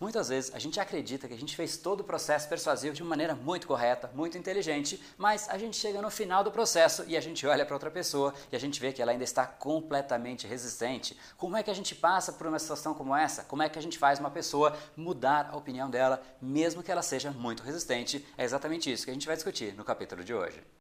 Muitas vezes a gente acredita que a gente fez todo o processo persuasivo de uma maneira muito correta, muito inteligente, mas a gente chega no final do processo e a gente olha para outra pessoa e a gente vê que ela ainda está completamente resistente. Como é que a gente passa por uma situação como essa? Como é que a gente faz uma pessoa mudar a opinião dela, mesmo que ela seja muito resistente? É exatamente isso que a gente vai discutir no capítulo de hoje.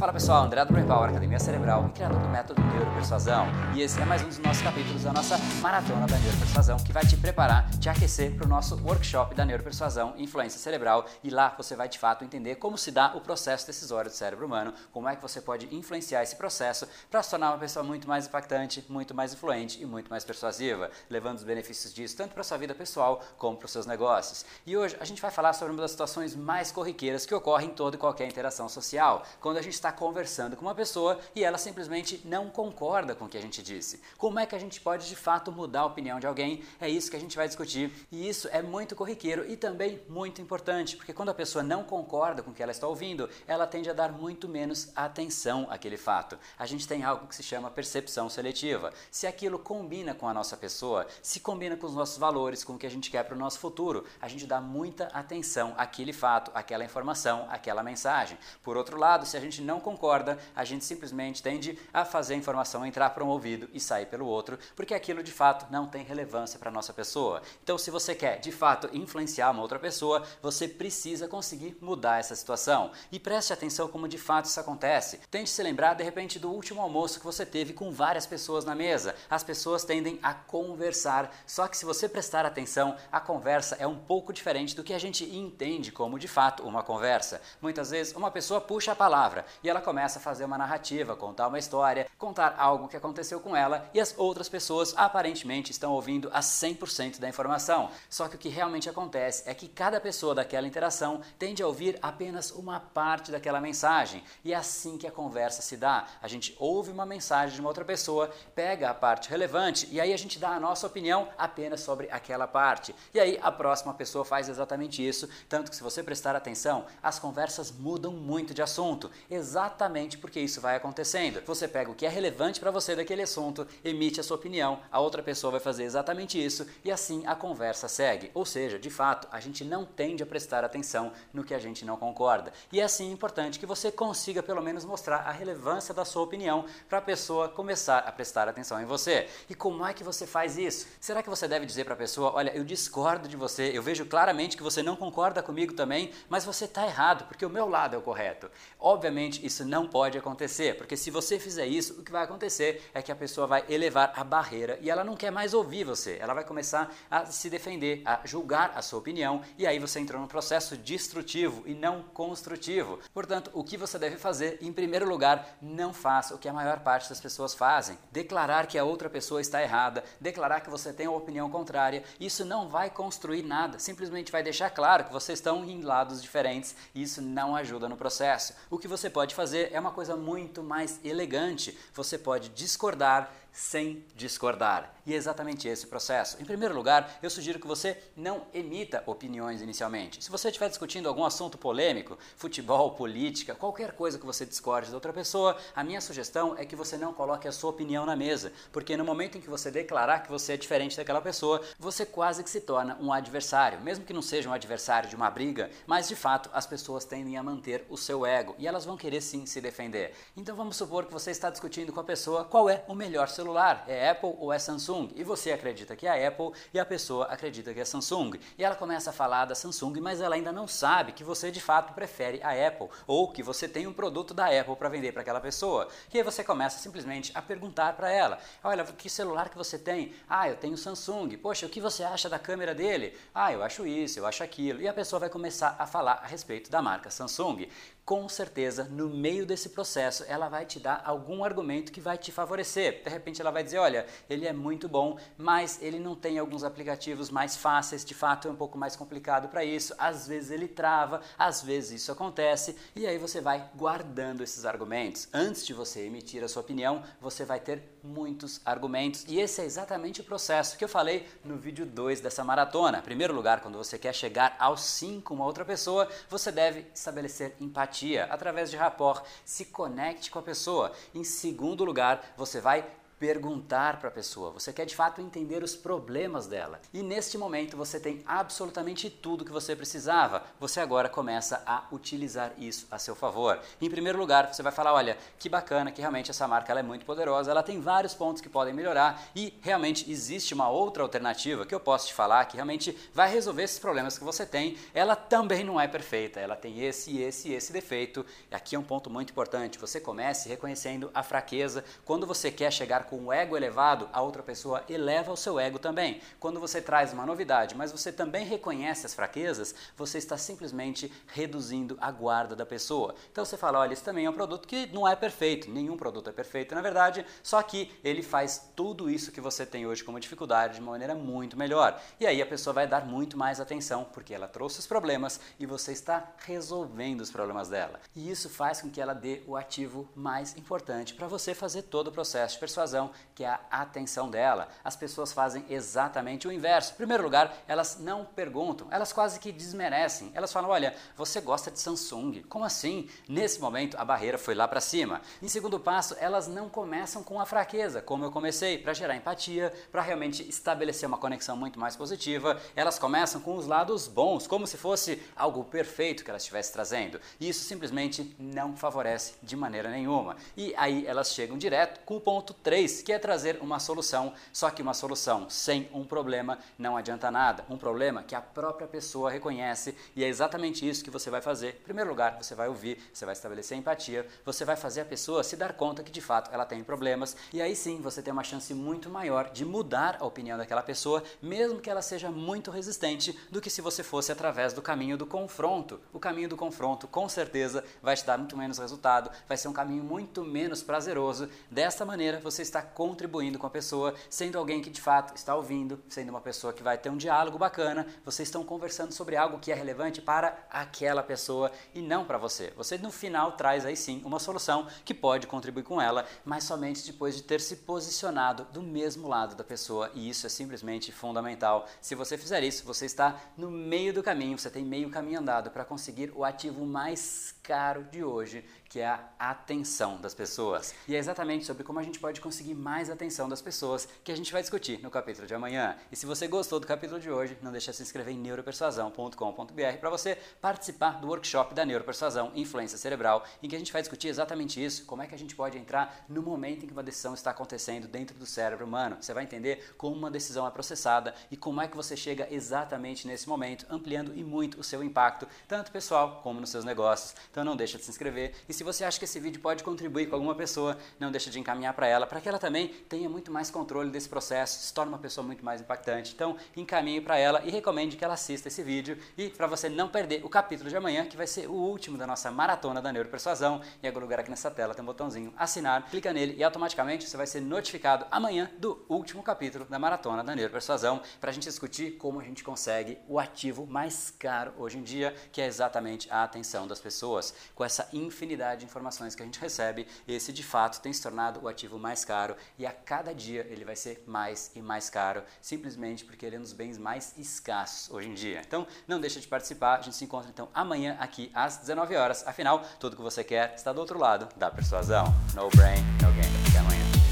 Fala pessoal, André Power, Academia Cerebral e criador do método Neuropersuasão. E esse é mais um dos nossos capítulos da nossa maratona da Neuropersuasão, que vai te preparar, te aquecer para o nosso workshop da Neuropersuasão Influência Cerebral. E lá você vai de fato entender como se dá o processo decisório do cérebro humano, como é que você pode influenciar esse processo para se tornar uma pessoa muito mais impactante, muito mais influente e muito mais persuasiva, levando os benefícios disso tanto para sua vida pessoal como para os seus negócios. E hoje a gente vai falar sobre uma das situações mais corriqueiras que ocorrem em toda e qualquer interação social, quando a gente está conversando com uma pessoa e ela simplesmente não concorda com o que a gente disse. Como é que a gente pode de fato mudar a opinião de alguém? É isso que a gente vai discutir e isso é muito corriqueiro e também muito importante, porque quando a pessoa não concorda com o que ela está ouvindo, ela tende a dar muito menos atenção àquele fato. A gente tem algo que se chama percepção seletiva. Se aquilo combina com a nossa pessoa, se combina com os nossos valores, com o que a gente quer para o nosso futuro, a gente dá muita atenção àquele fato, àquela informação, àquela mensagem. Por outro lado, se a gente não concorda, a gente simplesmente tende a fazer a informação entrar para um ouvido e sair pelo outro, porque aquilo de fato não tem relevância para a nossa pessoa. Então, se você quer de fato influenciar uma outra pessoa, você precisa conseguir mudar essa situação. E preste atenção como de fato isso acontece. Tente se lembrar de repente do último almoço que você teve com várias pessoas na mesa. As pessoas tendem a conversar, só que se você prestar atenção, a conversa é um pouco diferente do que a gente entende como de fato uma conversa. Muitas vezes uma pessoa puxa a palavra e ela começa a fazer uma narrativa, contar uma história, contar algo que aconteceu com ela e as outras pessoas aparentemente estão ouvindo a 100% da informação. Só que o que realmente acontece é que cada pessoa daquela interação tende a ouvir apenas uma parte daquela mensagem e é assim que a conversa se dá. A gente ouve uma mensagem de uma outra pessoa, pega a parte relevante e aí a gente dá a nossa opinião apenas sobre aquela parte. E aí a próxima pessoa faz exatamente isso, tanto que se você prestar atenção, as conversas mudam muito de assunto. Exatamente exatamente porque isso vai acontecendo. Você pega o que é relevante para você daquele assunto, emite a sua opinião, a outra pessoa vai fazer exatamente isso e assim a conversa segue. Ou seja, de fato, a gente não tende a prestar atenção no que a gente não concorda. E é assim importante que você consiga pelo menos mostrar a relevância da sua opinião para a pessoa começar a prestar atenção em você. E como é que você faz isso? Será que você deve dizer para a pessoa: olha, eu discordo de você, eu vejo claramente que você não concorda comigo também, mas você está errado, porque o meu lado é o correto. Obviamente, isso não pode acontecer, porque se você fizer isso, o que vai acontecer é que a pessoa vai elevar a barreira e ela não quer mais ouvir você. Ela vai começar a se defender, a julgar a sua opinião e aí você entrou num processo destrutivo e não construtivo. Portanto, o que você deve fazer, em primeiro lugar, não faça o que a maior parte das pessoas fazem: declarar que a outra pessoa está errada, declarar que você tem uma opinião contrária. Isso não vai construir nada, simplesmente vai deixar claro que vocês estão em lados diferentes e isso não ajuda no processo. O que você pode fazer é uma coisa muito mais elegante. Você pode discordar sem discordar. É exatamente esse processo. Em primeiro lugar, eu sugiro que você não emita opiniões inicialmente. Se você estiver discutindo algum assunto polêmico, futebol, política, qualquer coisa que você discorde da outra pessoa, a minha sugestão é que você não coloque a sua opinião na mesa, porque no momento em que você declarar que você é diferente daquela pessoa, você quase que se torna um adversário, mesmo que não seja um adversário de uma briga, mas de fato as pessoas tendem a manter o seu ego e elas vão querer sim se defender. Então vamos supor que você está discutindo com a pessoa qual é o melhor celular, é Apple ou é Samsung? E você acredita que é Apple e a pessoa acredita que é Samsung. E ela começa a falar da Samsung, mas ela ainda não sabe que você de fato prefere a Apple ou que você tem um produto da Apple para vender para aquela pessoa. E aí você começa simplesmente a perguntar para ela: "Olha, que celular que você tem?" "Ah, eu tenho Samsung." "Poxa, o que você acha da câmera dele?" "Ah, eu acho isso, eu acho aquilo." E a pessoa vai começar a falar a respeito da marca Samsung. com certeza, no meio desse processo, ela vai te dar algum argumento que vai te favorecer. De repente, ela vai dizer: olha, ele é muito bom, mas ele não tem alguns aplicativos mais fáceis, de fato é um pouco mais complicado para isso. Às vezes ele trava, às vezes isso acontece, e aí você vai guardando esses argumentos. Antes de você emitir a sua opinião, você vai ter muitos argumentos, e esse é exatamente o processo que eu falei no vídeo 2 dessa maratona. Em primeiro lugar, quando você quer chegar ao sim com uma outra pessoa, você deve estabelecer empatia através de rapport, se conecte com a pessoa. Em segundo lugar, você vai perguntar para a pessoa, você quer de fato entender os problemas dela. E neste momento você tem absolutamente tudo que você precisava. Você agora começa a utilizar isso a seu favor. Em primeiro lugar, você vai falar: olha, que bacana que realmente essa marca é muito poderosa, ela tem vários pontos que podem melhorar e realmente existe uma outra alternativa que eu posso te falar que realmente vai resolver esses problemas que você tem. Ela também não é perfeita, ela tem esse, esse esse defeito. Aqui é um ponto muito importante. Você comece reconhecendo a fraqueza. Quando você quer chegar com o ego elevado, a outra pessoa eleva o seu ego também. Quando você traz uma novidade, mas você também reconhece as fraquezas, você está simplesmente reduzindo a guarda da pessoa. Então você fala, olha, esse também é um produto que não é perfeito, nenhum produto é perfeito, na verdade, só que ele faz tudo isso que você tem hoje como dificuldade de uma maneira muito melhor. E aí a pessoa vai dar muito mais atenção, porque ela trouxe os problemas e você está resolvendo os problemas dela. E isso faz com que ela dê o ativo mais importante para você fazer todo o processo de persuasão que é a atenção dela. As pessoas fazem exatamente o inverso. Em primeiro lugar, elas não perguntam, elas quase que desmerecem. Elas falam: olha, você gosta de Samsung. Como assim? Nesse momento, a barreira foi lá para cima. Em segundo passo, elas não começam com a fraqueza, como eu comecei, para gerar empatia, para realmente estabelecer uma conexão muito mais positiva. Elas começam com os lados bons, como se fosse algo perfeito que elas estivessem trazendo. E isso simplesmente não favorece de maneira nenhuma. E aí elas chegam direto com o ponto 3 que é trazer uma solução, só que uma solução sem um problema não adianta nada. Um problema que a própria pessoa reconhece e é exatamente isso que você vai fazer. Em primeiro lugar, você vai ouvir, você vai estabelecer empatia, você vai fazer a pessoa se dar conta que de fato ela tem problemas e aí sim você tem uma chance muito maior de mudar a opinião daquela pessoa, mesmo que ela seja muito resistente, do que se você fosse através do caminho do confronto. O caminho do confronto com certeza vai te dar muito menos resultado, vai ser um caminho muito menos prazeroso. Desta maneira, você está está contribuindo com a pessoa, sendo alguém que de fato está ouvindo, sendo uma pessoa que vai ter um diálogo bacana, vocês estão conversando sobre algo que é relevante para aquela pessoa e não para você. Você no final traz aí sim uma solução que pode contribuir com ela, mas somente depois de ter se posicionado do mesmo lado da pessoa e isso é simplesmente fundamental. Se você fizer isso, você está no meio do caminho, você tem meio caminho andado para conseguir o ativo mais caro de hoje, que é a atenção das pessoas. E é exatamente sobre como a gente pode conseguir mais atenção das pessoas que a gente vai discutir no capítulo de amanhã. E se você gostou do capítulo de hoje, não deixe de se inscrever em neuropersuasão.com.br para você participar do workshop da Neuropersuasão Influência Cerebral, em que a gente vai discutir exatamente isso, como é que a gente pode entrar no momento em que uma decisão está acontecendo dentro do cérebro humano. Você vai entender como uma decisão é processada e como é que você chega exatamente nesse momento, ampliando e muito o seu impacto, tanto pessoal como nos seus negócios. Então não deixa de se inscrever e se você acha que esse vídeo pode contribuir com alguma pessoa, não deixa de encaminhar para ela, para que ela também tenha muito mais controle desse processo, se torne uma pessoa muito mais impactante. Então, encaminhe para ela e recomende que ela assista esse vídeo e para você não perder o capítulo de amanhã, que vai ser o último da nossa maratona da neuropersuasão. Em algum lugar aqui nessa tela tem um botãozinho assinar, clica nele e automaticamente você vai ser notificado amanhã do último capítulo da maratona da neuropersuasão para a gente discutir como a gente consegue o ativo mais caro hoje em dia, que é exatamente a atenção das pessoas. Com essa infinidade de informações que a gente recebe, esse de fato tem se tornado o ativo mais caro e a cada dia ele vai ser mais e mais caro, simplesmente porque ele é um dos bens mais escassos hoje em dia. Então, não deixa de participar, a gente se encontra então amanhã aqui às 19 horas. Afinal, tudo que você quer está do outro lado da persuasão. No brain, no gain. Até amanhã.